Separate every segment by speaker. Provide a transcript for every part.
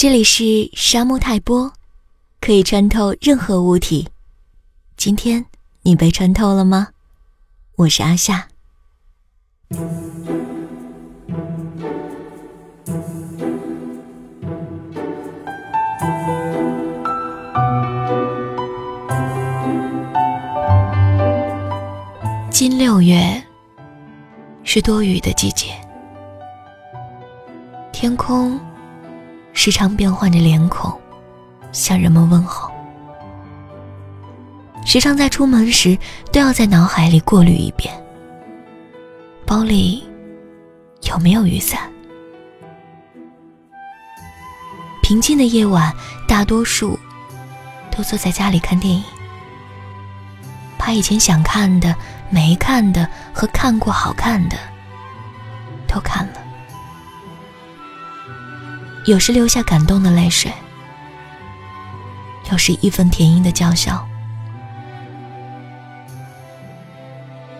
Speaker 1: 这里是沙漠泰波，可以穿透任何物体。今天你被穿透了吗？我是阿夏。今六月是多雨的季节，天空。时常变换着脸孔，向人们问候。时常在出门时都要在脑海里过滤一遍：包里有没有雨伞？平静的夜晚，大多数都坐在家里看电影，把以前想看的、没看的和看过好看的都看了。有时流下感动的泪水，有时义愤填膺的叫嚣。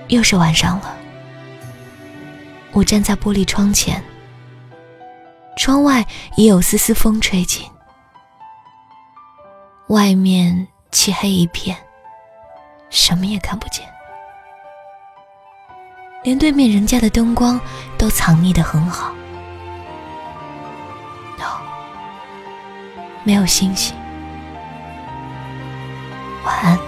Speaker 1: 又是晚上了，我站在玻璃窗前，窗外也有丝丝风吹进，外面漆黑一片，什么也看不见，连对面人家的灯光都藏匿的很好。没有星星，晚安。